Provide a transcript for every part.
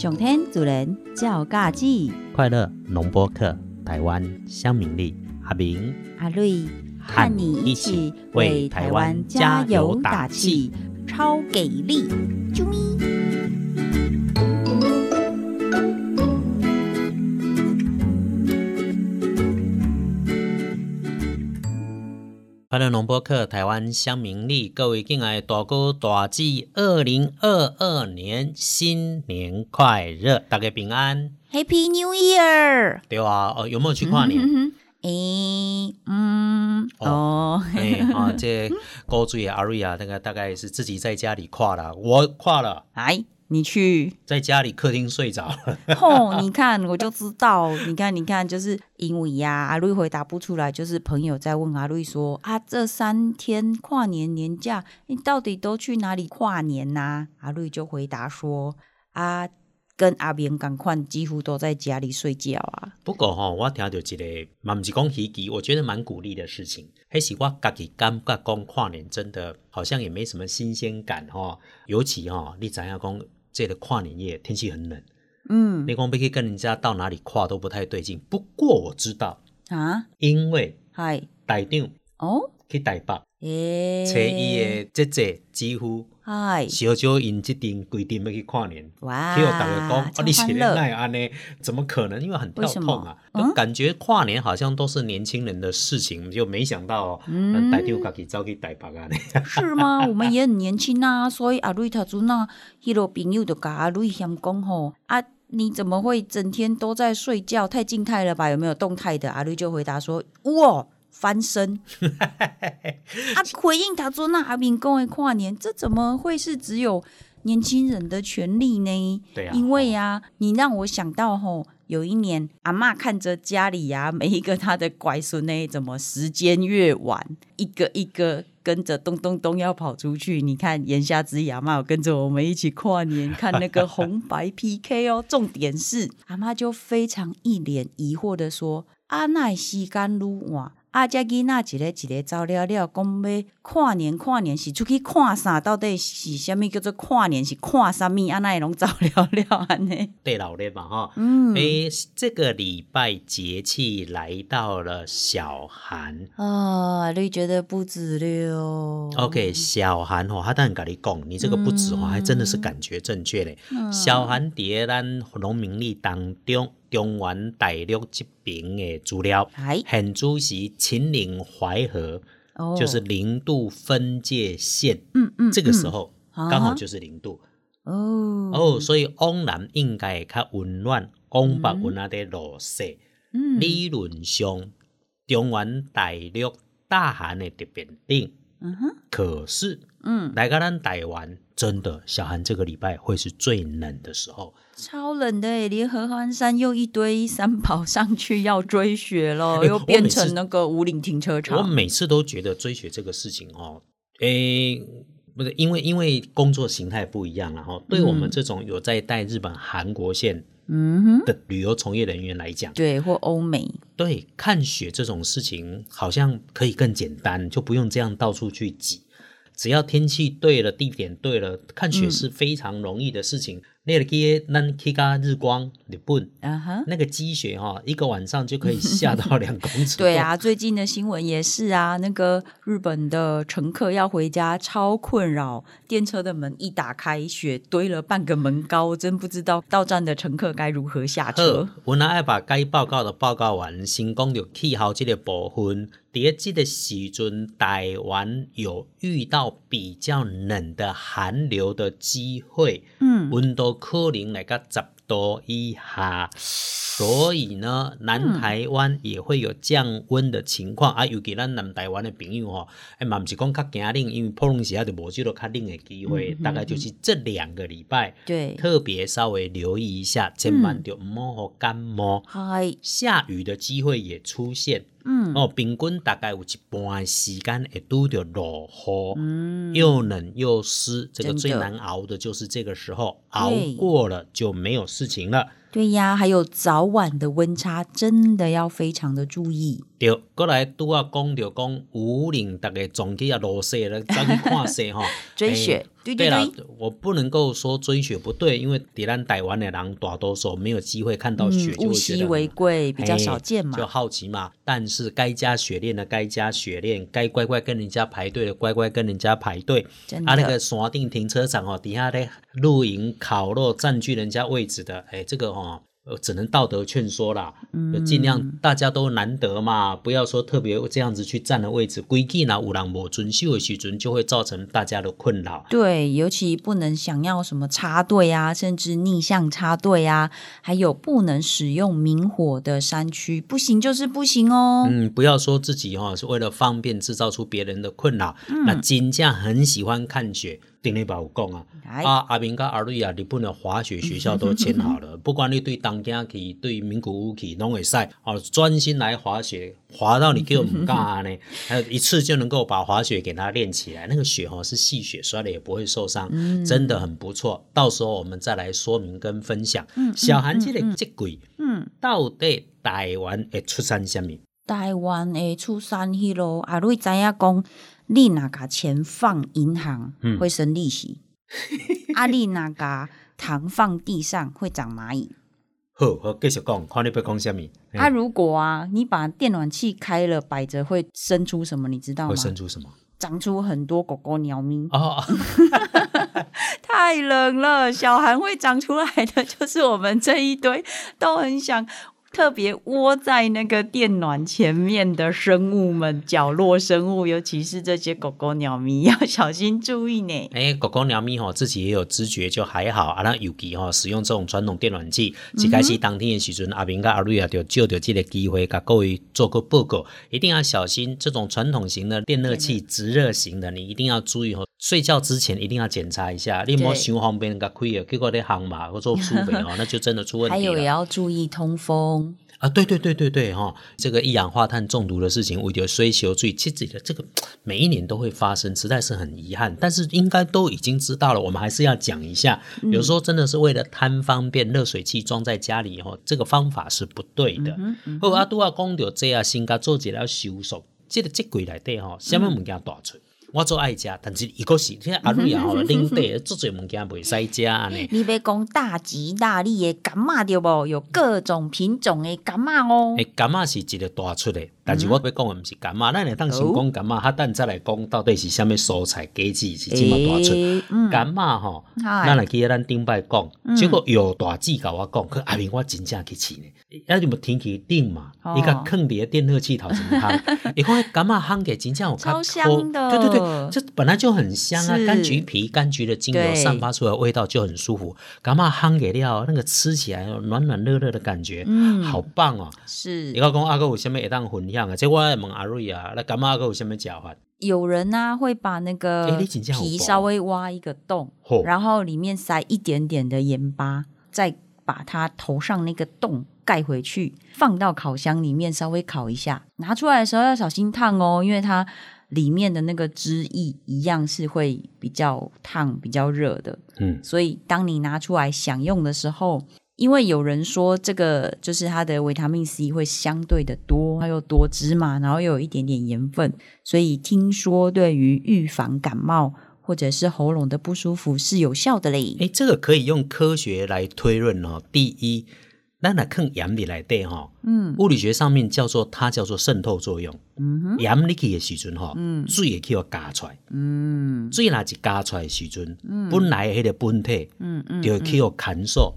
上天主人照家己，快乐农播客，台湾乡民力，阿明阿瑞和你一起为台湾加油打气，超给力！啾咪。快乐农播客，台湾乡民力，各位敬爱的大哥大姐，二零二二年新年快乐，大家平安，Happy New Year！对啊，哦，有没有去跨年？诶，嗯，哦，哎啊，这高追阿瑞啊，那个大概是自己在家里跨了，我跨了，来，你去。在家里客厅睡着了。吼，你看我就知道，你看，你看，就是因为呀、阿瑞回答不出来，就是朋友在问阿瑞说啊，这三天跨年年假，你到底都去哪里跨年呐、阿瑞就回答说啊，跟阿明赶快几乎都在家里睡觉啊。不过吼、我听到一个，嘛不是讲喜剧，我觉得蛮鼓励的事情。还是我家己感觉讲跨年真的好像也没什么新鲜感吼、尤其吼、你知影讲这个跨年夜天气很冷，嗯。你讲要去跟人家到哪里跨都不太对劲。不过我知道，啊，因为嗨，台长哦，去台北，诶、找伊的姐姐几乎嗨，小少因即阵规定要去跨年。哇，结果大家讲，啊，你是欢乐那安呢？怎么可能？因为很跳痛啊，嗯感觉跨年好像都是年轻人的事情，就没想到哦，嗯台长家己走去台北啊呢。是吗？我们也很年轻啊，所以阿瑞他做那迄个朋友就甲阿瑞嫌讲吼啊，你怎么会整天都在睡觉？太静态了吧？有没有动态的？阿瑞就回答说：哇，翻身。啊，回应他说那阿明公的跨年，这怎么会是只有年轻人的权利呢？对啊，因为呀、你让我想到吼，有一年阿嬷看着家里呀、每一个她的乖孙呢，怎么时间越晚，一个一个跟着咚咚咚要跑出去。你看言下之意，阿嬷有跟着我们一起跨年，看那个红白 PK 哦。重点是阿嬷就非常一脸疑惑的说：“啊，那时间愈晚。”啊，遮囡仔一个一个走了了，讲要跨年，跨年是出去看啥？到底是啥物叫做跨年？是看啥物？啊，那拢走了了安尼。对老嘞嘛哈。嗯，诶，这个礼拜节气来到了小寒。啊，你觉得不止了 OK，小寒吼，他当然跟你讲，你这个不止吼，还真的是感觉正确嘞。小寒伫咱农民历当中，中原大陆这边的资料，哎，很主是秦岭淮河，哦。就是零度分界线，嗯嗯，这个时候啊刚好就是零度。哦哦，所以往南应该会较温暖，往北温啊在落雪。嗯。理论上，中原大陆大寒的特别冷，嗯哼。可是嗯，来到咱台湾，真的小寒这个礼拜会是最冷的时候。超冷的诶，连合欢山又一堆山跑上去要追雪了，哎又变成那个五岭停车场我场。每次都觉得追雪这个事情哦，诶，不是因为因为工作形态不一样然后对我们这种有在带日本、韩国线嗯哼，的旅游从业人员来讲，对，或欧美，对看雪这种事情好像可以更简单，就不用这样到处去挤。只要天气对了，地点对了，看雪是非常容易的事情。那个记得咱去到日光日本。那个积雪哈、一个晚上就可以下到两公尺。对，啊，最近的新闻也是啊，那个日本的乘客要回家超困扰，电车的门一打开，雪堆了半个门高，真不知道到站的乘客该如何下车。，我那爱把该报告的报告完，先讲着气候这个部分。伫这个时阵，台湾有遇到比较冷的寒流的机会，嗯，温度无可能来到十度以下。所以呢，南台湾也会有降温的情况、啊，尤其咱南台湾的朋友吼，哎嘛，毋是讲较惊冷，因为普隆时啊就无即个较冷的机会，大概就是这两个礼拜，对，特别稍微留意一下，千万就唔好互感冒。嗨，下雨的机会也出现，嗯。哦，平均大概有一半时间会拄着落雨，嗯，又冷又湿，这个最难熬的就是这个时候，熬过了就没有事情了。对呀，还有早晚的温差，真的要非常的注意。对，过来都要讲着讲五岭大概总体啊落雪了，再去看雪哈。追雪哎对对对啦对，我不能够说追雪不对，因为敌人逮完的人大多数没有机会看到雪，就会觉得稀为贵，比较哎少见嘛就。好奇嘛。但是该加雪链的该加雪链，该乖乖跟人家排队的乖乖跟人家排队。真的啊，那个山顶停车场哦，底下咧露营烤肉占据人家位置的，哎，这个哦。呃，只能道德劝说啦，嗯尽量大家都难得嘛，不要说特别这样子去占了位置，规矩呢有人无遵守的时阵，就会造成大家的困扰。对，尤其不能想要什么插队啊，甚至逆向插队啊，还有不能使用明火的山区，不行就是不行哦。嗯，不要说自己哈、是为了方便制造出别人的困扰。嗯那金价很喜欢看雪，顶礼把我讲啊，来，啊阿明甲阿瑞啊，日本的滑雪学校都签好了，不管你对东京去、对名古屋去，拢会使哦，专心来滑雪，滑到你叫我们干啊呢？还有一次就能够把滑雪给它练起来，那个雪哦是细雪，摔了也不会受伤，真的很不错。到时候我们再来说明跟分享。小韩这个这鬼，嗯，到底台湾会出山什么？台湾会出山迄落，阿瑞知影讲，你若甲钱放银行嗯会生利息，啊，你若甲糖放地上会长蚂蚁。好，好，继续讲，看你要讲什么？啊，如果啊，你把电暖气开了摆着，会生出什么？你知道吗会？生出什么？长出很多狗狗、鸟咪。哦，太冷了，小寒会长出来的就是我们这一堆都很想特别窝在那个电暖前面的生物们，角落生物，尤其是这些狗狗、鸟咪，要小心注意呢。哎，狗狗、鸟咪吼，自己也有知觉，就还好啊。那尤其吼，使用这种传统电暖器，一开始当天的时阵，阿明跟阿瑞啊，就借着这个机会，甲各位做个报告，一定要小心这种传统型的电热器、直热型的，你一定要注意哦。睡觉之前一定要检查一下，你莫对想方便甲开了，结果你行嘛或做苏北哦，那就真的出问题了。还有也要注意通风。啊，对对对对对哈、这个一氧化碳中毒的事情，为了追求最其实的这个每一年都会发生，实在是很遗憾。但是应该都已经知道了，我们还是要讲一下。有时候真的是为了贪方便，热水器装在家里以后，这个方法是不对的。好，啊，拄啊讲到这样，先甲做一了收束。这个这柜内底吼，什么物件大出？我做爱食，但是伊个是，听阿瑞啊吼，领地做侪物件袂使食安尼。你别讲大吉大利的柑仔对无？有各种品种的柑仔哦。诶，柑仔是一个大出的，但是我要讲的毋是柑仔，咱来当先讲柑仔，较等再来讲到底是啥物蔬菜果子是这么大出。柑仔吼，咱来记得咱顶摆讲，结果有大姊甲我讲，去阿明我真正去试呢，啊你无天气冷嘛？哦，伊甲放伫电热器头前烘，伊讲迄柑仔烘起真正有较超香的。对对对，这本来就很香啊，柑橘皮、柑橘的精油散发出来的味道就很舒服，柑仔烘给料那个吃起来暖暖热热的感觉，嗯好棒哦。是你讲讲阿哥有什么会当分享啊？这我来问阿瑞啊，那感觉阿哥有啥物食法？有人呢、会把那个皮稍微挖一个洞，嚯然后里面塞一点点的盐巴，再把它头上那个洞盖回去，放到烤箱里面稍微烤一下。拿出来的时候要小心烫哦，因为它里面的那个汁液一样是会比较烫、比较热的。嗯，所以当你拿出来享用的时候，因为有人说这个就是它的维他命 C 会相对的多，它又多汁嘛，然后又有一点点盐分，所以听说对于预防感冒或者是喉咙的不舒服是有效的嘞。诶，这个可以用科学来推论哦。第一，咱来看盐里来底哈，嗯。物理学上面叫做它叫做渗透作用。嗯哼。盐入去的时阵吼，嗯。水也去互加出来，嗯。水若一加出来的时阵，本来的迄个本体嗯嗯，就会去互干燥，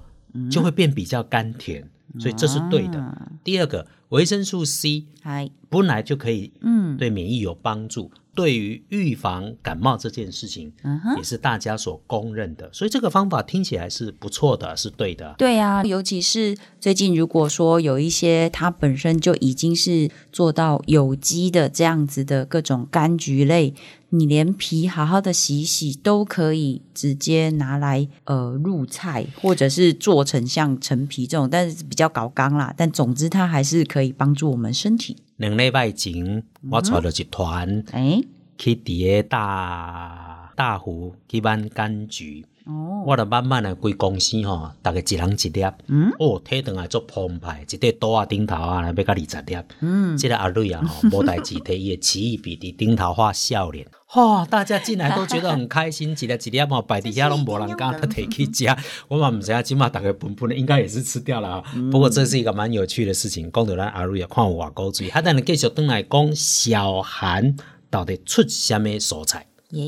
就会变比较甘甜，所以这是对的。啊。第二个，维生素 C 嗨，本来就可以嗯。对免疫有帮助，对于预防感冒这件事情，嗯也是大家所公认的。所以这个方法听起来是不错的，是对的。对啊，尤其是最近，如果说有一些它本身就已经是做到有机的这样子的各种柑橘类，你连皮好好的洗一洗都可以直接拿来呃入菜，或者是做成像陈皮这种，但是比较搞刚啦。但总之，它还是可以帮助我们身体。两礼拜前，我带了一团哎，去伫个大大湖去挽柑橘。哦，我就慢慢的规公司吼，大概一人一粒，嗯？哦，体转来做澎湃，一块刀啊顶头啊，来要到二十粒，嗯，这个阿瑞啊吼，无代志，摕伊的奇异笔伫顶头画笑脸，哇、大家进来都觉得很开心，一粒一粒嘛摆伫遐拢无人敢他摕去食，我嘛毋知影即马大概分分的应该也是吃掉了啊。不过这是一个蛮有趣的事情，讲到咱阿瑞啊，看有偌古水，还等继续转来讲小韩到底出什么蔬菜。耶。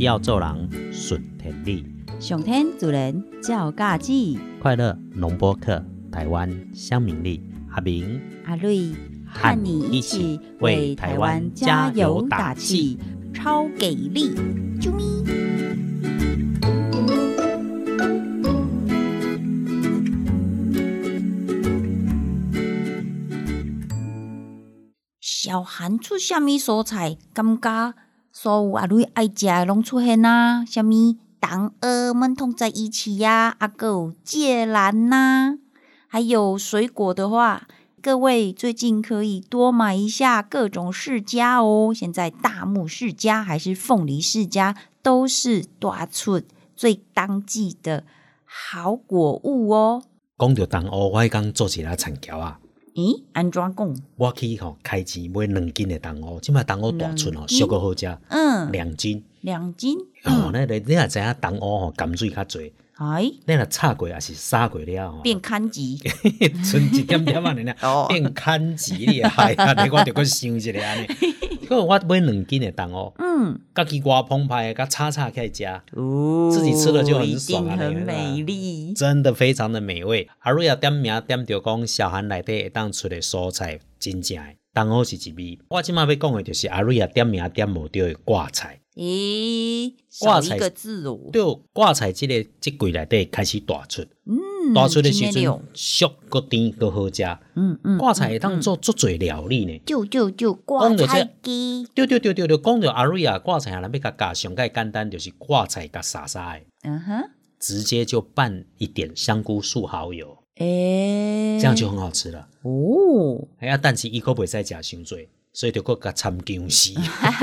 只要做人顺天理，上天主人照家己，快乐农播客，台湾乡民力，阿明阿瑞和你一起为台湾加油打气，超给力！啾咪。小韩出虾米蔬菜？感觉所有阿瑞爱食诶拢出现啊！虾米当鹅们同在一起呀、啊，还有芥兰呐、还有水果的话，各位最近可以多买一下各种释迦哦。现在大木释迦还是凤梨释迦，都是大出最当季的好果物哦。讲到东欧，我迄工做一下田桥啊，咦，安怎讲？我去吼开钱买两斤的冬菇，即摆冬菇大寸哦，小个好食，嗯，两斤。两斤。哦，那你你也知影冬菇吼甘水较侪，哎，你若炒过也是杀过了吼，变看级 剩一点点啊，你呢 变砍钱你害啊！你我着 搁想一下安尼。个我买两斤的东欧，嗯，家己外澎湃，甲炒炒起来食。哦，自己吃了就很爽啊很美丽。真的非常的美味。阿瑞亚点名点着讲，小韩内底会当出的蔬菜真正的，东欧是一味。我即马要讲的就是阿瑞亚点名点无着的挂菜。咦，挂菜少一个字哦。对，挂菜即、个即季内底开始大出，嗯，大出的时阵真的俗个甜个好食。嗯嗯，挂菜会当做足侪料理呢。就就就挂菜鸡。对对对对对，讲着阿瑞亚挂菜，咱要甲加上个简单，就是挂菜甲沙沙的，嗯哼，直接就拌一点香菇素蚝油，诶，这样就很好吃了。哦，哎呀，但是伊可袂使食伤多，所以就搁甲参姜丝。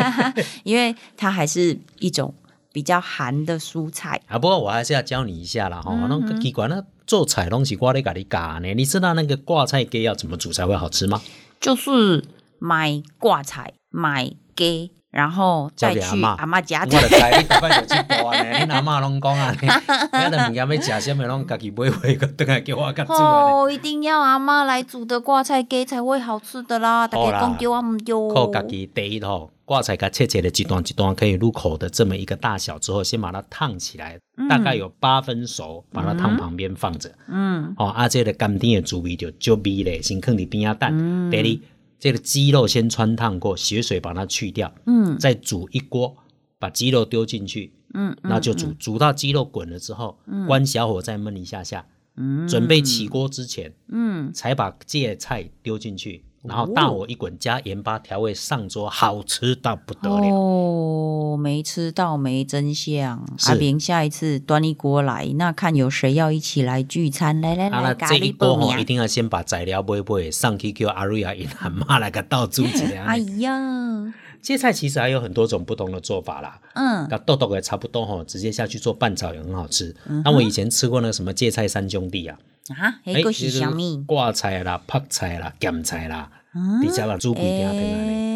因为它还是一种比较寒的蔬菜。啊，不过我还是要教你一下啦，哈、嗯那个奇怪，那做菜东西我咧甲你教呢。你知道那个挂菜鸡要怎么煮才会好吃吗？就是买挂菜，买鸡，然后再去阿妈家我就知 你大概就去播呢，你 阿妈拢讲啊，你遐的物件要食什么，拢家己买回个，等下叫我甲煮啊。哦，一定要阿妈来煮的挂菜鸡才会好吃的啦！大家讲丢啊唔丢？靠家己第一吼，挂菜甲切切的一段一段可以入口的这么一个大小之后，先把它烫起来，大概有八分熟，把它烫旁边放着。嗯，哦，啊，这个甘甜的滋味就就味嘞，先放伫边啊蛋。嗯。第二，这个鸡肉先穿烫过，血水把它去掉，嗯。再煮一锅，把鸡肉丢进去，嗯，那就煮，煮到鸡肉滚了之后，关小火再焖一下下。嗯。准备起锅之前，嗯，才把芥菜丢进去，然后大火一滚，加盐巴调味上桌，好吃到不得了。哦，没吃到没真相。是阿平下一次端一锅来，那看有谁要一起来聚餐。来来啊，来，那咖这一锅喱爆面。吼一定要先把材料买买上去，叫阿瑞亚因阿妈来个倒煮一下。哎呀，芥菜其实还有很多种不同的做法啦。嗯，那豆豆也差不多吼，直接下去做拌炒也很好吃。那我以前吃过那个什么芥菜三兄弟啊，啊，哎那个是就是什么？挂菜啦、泡菜啦、咸菜啦，嗯底下把猪皮给它腾来呢。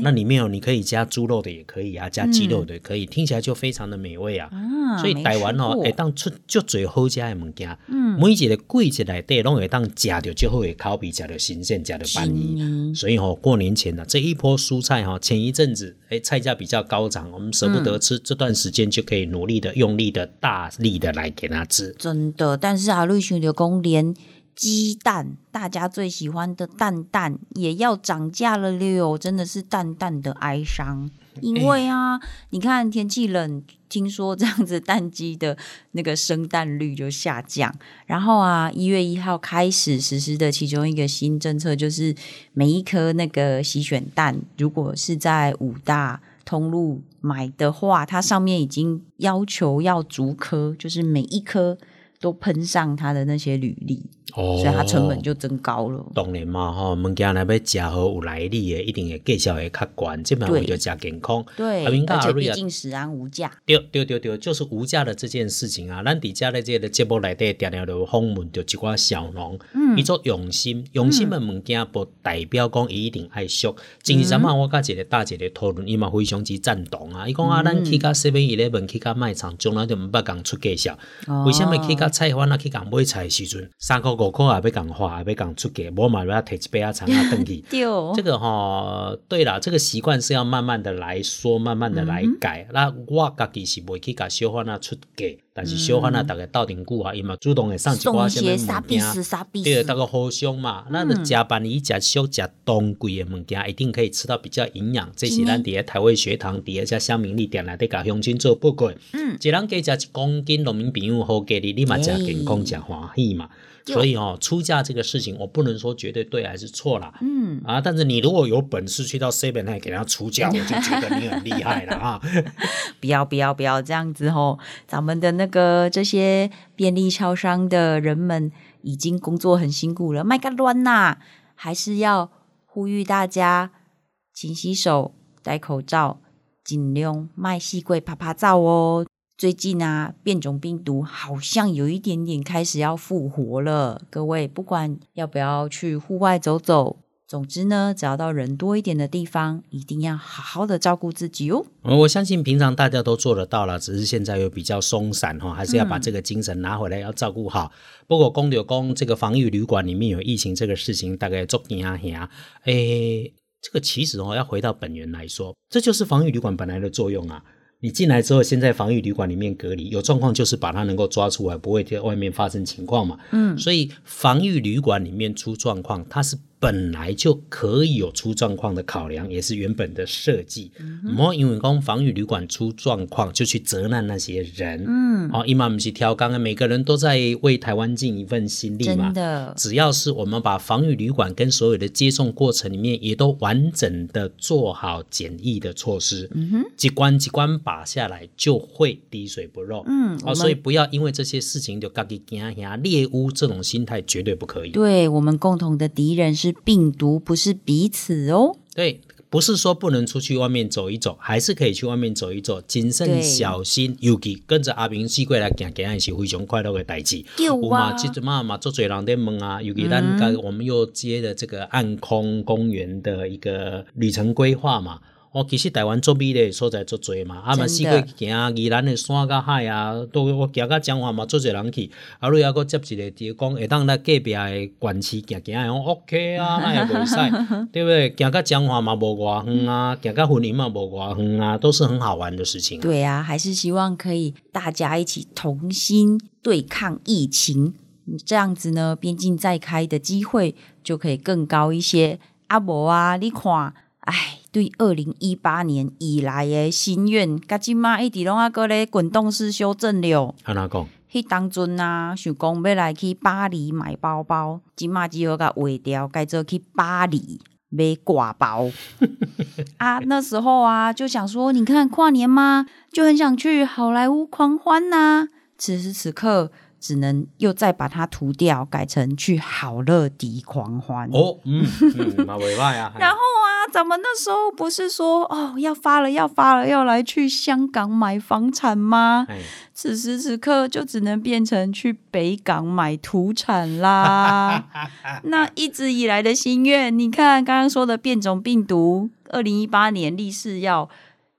那里面有你可以加猪肉的也可以啊，加鸡肉的也可以，听起来就非常的美味啊。啊，所以没台湾哦，会当出足最好食的物件，嗯每一个季节内底拢会当食到最好的口味，食到新鲜，食到板新衣。年所以哦，过年前呢、这一波蔬菜哈、前一阵子哎菜价比较高涨，我们舍不嗯得吃，这段时间就可以努力的、用力的、大力的来给它吃。真的，但是啊，瑞兄就讲连鸡蛋，大家最喜欢的蛋蛋也要涨价了六，真的是蛋蛋的哀伤。因为啊，你看天气冷，听说这样子蛋鸡的那个生蛋率就下降。然后啊，一月一号开始实施的其中一个新政策，就是每一颗那个洗选蛋，如果是在五大通路买的话，它上面已经要求要逐颗，就是每一颗都喷上它的那些履历，哦所以它成本就增高了。当然嘛，吼，物件若要食好有来历的，一定会介绍会较悬，这边为对着食健康。对，而且毕竟食安无价。对对对对，就是无价的这件事情啊，咱伫遮咧这个节目内底常常就访问着一寡小农，嗯伊做用心，用心的物件不代表讲伊一定爱俗。前日阵啊，我甲一个大姐咧讨论，伊嘛非常之赞同啊。伊讲啊，咱去甲 Seven Eleven 去甲卖场，从来就毋捌共出介绍。哦为什么去甲菜贩啊去共买菜的时阵，三箍五箍也要共花，也要共出价，无嘛要摕一杯啊肠啊转去。对哦，这个哈、对啦，这个习惯是要慢慢的来说，慢慢的来改。那我家己是袂去甲小贩啊出价，但是小贩啊大概斗阵久啊，伊嘛主动会送一寡什么物件。对，大，家互相嘛，那就食饭伊食俗食当贵的物件，一定可以吃到比较营养。这是咱伫咧台湾学堂伫咧遮乡民力店内底甲乡亲做报告。嗯，一人加食一公斤，农民朋友好给你，你嘛食健康食欢喜嘛。所以哦，出价这个事情，我不能说绝对对还是错啦。嗯，啊，但是你如果有本事去到 seven 还给人家出价，我就觉得你很厉害了啊！不要不要不要这样子吼！咱们的那个这些便利超商的人们已经工作很辛苦了，卖个乱呐！还是要呼吁大家勤洗手、戴口罩，尽量卖细贵啪啪照哦。最近啊，变种病毒好像有一点点开始要复活了。各位，不管要不要去户外走走，总之呢，只要到人多一点的地方，一定要好好的照顾自己哦。我相信平常大家都做得到了，只是现在又比较松散哈，还是要把这个精神拿回来，要照顾好。不过公牛公这个防疫旅馆里面有疫情这个事情，大概做惊吓，诶，这个其实哦要回到本源来说，这就是防御旅馆本来的作用啊。你进来之后，先在防疫旅馆里面隔离，有状况就是把它能够抓出来，不会在外面发生情况嘛。嗯，所以防疫旅馆里面出状况，它是本来就可以有出状况的考量，也是原本的设计。嗯唔好因为讲防疫旅馆出状况就去责难那些人。嗯，哦，伊嘛不是挑刚刚每个人都在为台湾尽一份心力嘛真。的，只要是我们把防御旅馆跟所有的接送过程里面也都完整的做好检疫的措施，嗯哼，几关机关把下来，就会滴水不漏。嗯，哦，所以不要因为这些事情就自己惊吓猎巫这种心态绝对不可以。对我们共同的敌人是病毒，不是彼此哦。对，不是说不能出去外面走一走，还是可以去外面走一走，谨慎小心。尤其跟着阿明四过来行行，是非常快乐的代志。有嘛，啊，即阵嘛嘛，做侪人在问啊，尤其咱刚我们又接了这个暗空公园的一个旅程规划嘛。哦，其实台湾做美的所在做多嘛，啊嘛四过行宜兰的山甲海啊，都我行到彰化嘛，做侪人去，啊，你还佫接一个伫讲会当来隔壁的县市行行的，讲 OK 啊，那也袂使，对不对？行到彰化嘛无偌远啊，行到云林嘛无偌远啊，都是很好玩的事情、啊。对啊，还是希望可以大家一起同心对抗疫情，这样子呢，边境再开的机会就可以更高一些。阿伯啊，你看，哎，对二零一八年以来的心愿，甲即马一直拢啊个咧滚动式修正了。安怎讲？迄当阵啊，想讲要来去巴黎买包包，即嘛只好甲划掉，改做去巴黎买挂包。啊，那时候啊，就想说，你看跨年嘛，就很想去好莱坞狂欢呐、此时此刻，只能又再把它涂掉，改成去好乐迪狂欢。哦，嗯嗯，嘛袂歹啊。然后啊，怎么那时候不是说哦要发了要发了要来去香港买房产吗？哎，此时此刻就只能变成去北港买土产啦。那一直以来的心愿，你看刚刚说的变种病毒，二零一八年立誓要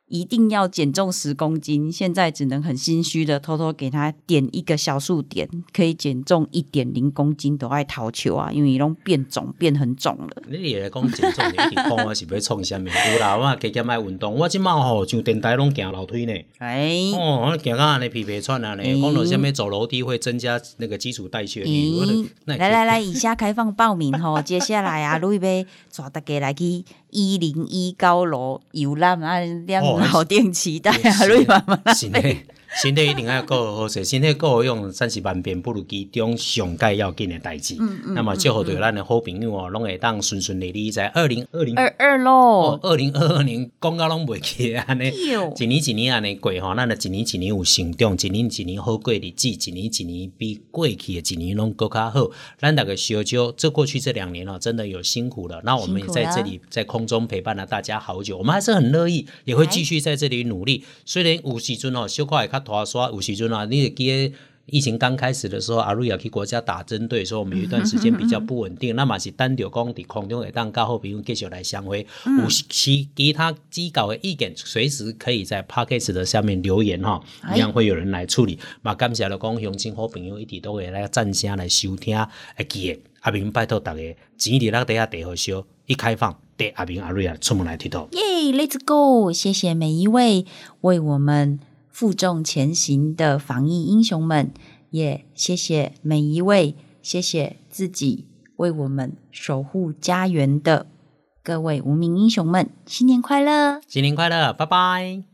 一定要减重十公斤，现在只能很心虚的偷偷给他点一个小数点，可以减重一点零公斤都爱逃球啊，因为拢变肿变很肿了。你来讲减重，你一直讲我是要创啥物？有啦，我加减爱运动，我即满吼上电台拢行楼梯呢。哎，哦，我行到安尼皮皮喘啊呢，哎讲到下面走楼梯会增加那个基础代谢率。来来来，以下开放报名吼，接下来啊，路易要带大家来去一零一高楼游览啊，两哦老店期待啊，是路易慢慢来。身体一定要够好势，身体够好用，三十万遍不如其中上盖要紧的代志。嗯那么祝福对咱的好朋友哦，拢会当顺顺利利在二零二零二二哦，喽，二零二二年讲到拢袂记的安尼。一年一年安尼过吼，咱的一年一年有成长，一年一年好过日子，一年一年比过去的一年拢更较好。咱大家小酒，这过去这两年哦，真的有辛苦了。那我们也在这里在空中陪伴了大家好久，我们还是很乐意，也会继续在这里努力。虽然有时阵哦，小可会较拖刷，有时阵啊，你会记得。疫情刚开始的时候，阿瑞亚去国家打针对，所以我们有一段时间比较不稳定。那么是单着讲伫空中会当较好朋友继续来相会，有其其他机构的意见，随时可以在 p o d c a s 的下面留言哈，一样会有人来处理。嘛，感谢了讲乡亲好朋友一直都会来赞声来收听，会记得阿明拜托大家钱伫咱底下地好烧，一开放带阿明阿瑞亚出门来佚佗。耶，Let's go！谢谢每一位为我们负重前行的防疫英雄们，也谢谢每一位，谢谢自己为我们守护家园的各位无名英雄们，新年快乐！新年快乐，拜拜。